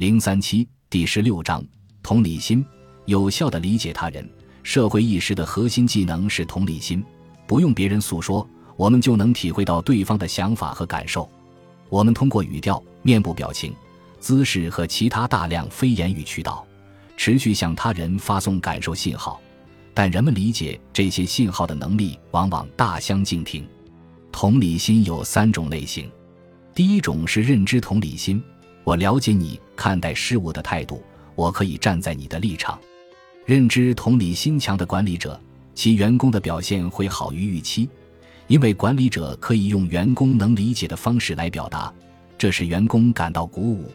零三七第十六章同理心，有效的理解他人。社会意识的核心技能是同理心，不用别人诉说，我们就能体会到对方的想法和感受。我们通过语调、面部表情、姿势和其他大量非言语渠道，持续向他人发送感受信号。但人们理解这些信号的能力往往大相径庭。同理心有三种类型，第一种是认知同理心，我了解你看待事物的态度，我可以站在你的立场。认知同理心强的管理者，其员工的表现会好于预期，因为管理者可以用员工能理解的方式来表达，这使员工感到鼓舞。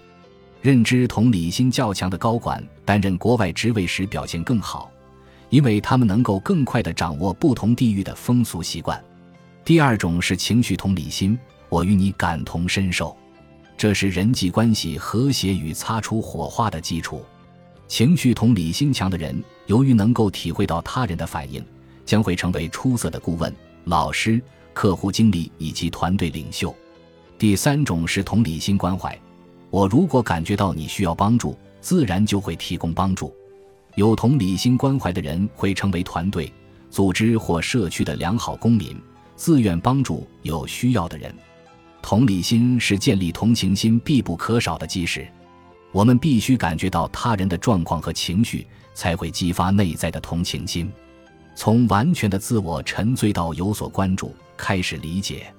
认知同理心较强的高管担任国外职位时表现更好，因为他们能够更快地掌握不同地域的风俗习惯。第二种是情绪同理心，我与你感同身受，这是人际关系和谐与擦出火花的基础。情绪同理心强的人，由于能够体会到他人的反应，将会成为出色的顾问、老师、客户经理以及团队领袖。第三种是同理心关怀，我如果感觉到你需要帮助，自然就会提供帮助。有同理心关怀的人会成为团队、组织或社区的良好公民，自愿帮助有需要的人。同理心是建立同情心必不可少的基石。我们必须感觉到他人的状况和情绪，才会激发内在的同情心。从完全的自我沉醉到有所关注，开始理解，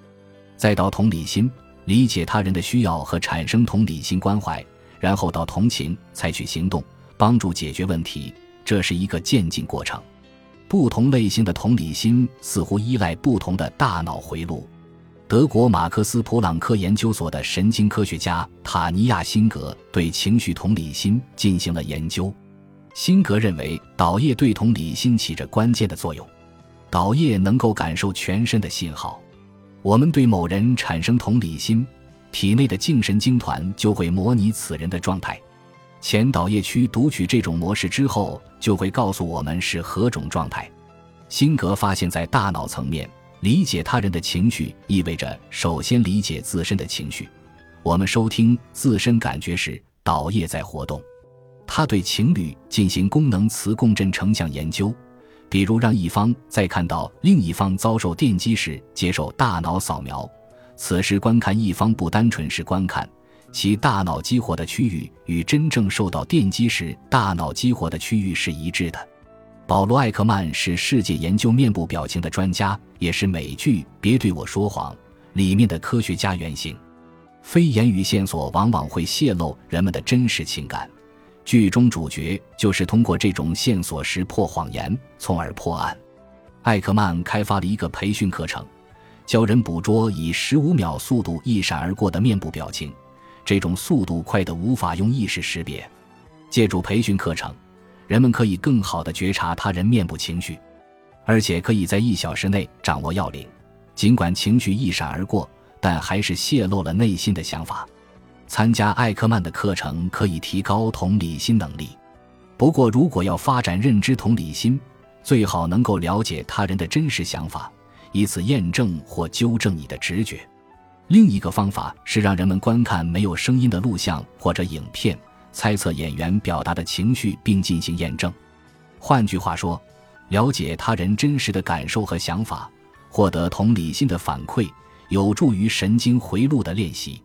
再到同理心，理解他人的需要和产生同理心关怀，然后到同情，采取行动，帮助解决问题。这是一个渐进过程。不同类型的同理心似乎依赖不同的大脑回路。德国马克思普朗克研究所的神经科学家塔尼亚辛格对情绪同理心进行了研究。辛格认为，岛叶对同理心起着关键的作用。岛叶能够感受全身的信号。我们对某人产生同理心，体内的颈神经团就会模拟此人的状态。前岛叶区读取这种模式之后，就会告诉我们是何种状态。辛格发现，在大脑层面。理解他人的情绪意味着首先理解自身的情绪。我们收听自身感觉时，导液在活动。他对情侣进行功能磁共振成像研究，比如让一方在看到另一方遭受电击时接受大脑扫描，此时观看一方不单纯是观看，其大脑激活的区域与真正受到电击时大脑激活的区域是一致的。保罗·艾克曼是世界研究面部表情的专家，也是美剧《别对我说谎》里面的科学家原型。非言语线索往往会泄露人们的真实情感，剧中主角就是通过这种线索识破谎言，从而破案。艾克曼开发了一个培训课程，教人捕捉以十五秒速度一闪而过的面部表情，这种速度快得无法用意识识别。借助培训课程。人们可以更好地觉察他人面部情绪，而且可以在一小时内掌握要领。尽管情绪一闪而过，但还是泄露了内心的想法。参加艾克曼的课程可以提高同理心能力。不过，如果要发展认知同理心，最好能够了解他人的真实想法，以此验证或纠正你的直觉。另一个方法是让人们观看没有声音的录像或者影片。猜测演员表达的情绪，并进行验证。换句话说，了解他人真实的感受和想法，获得同理心的反馈，有助于神经回路的练习。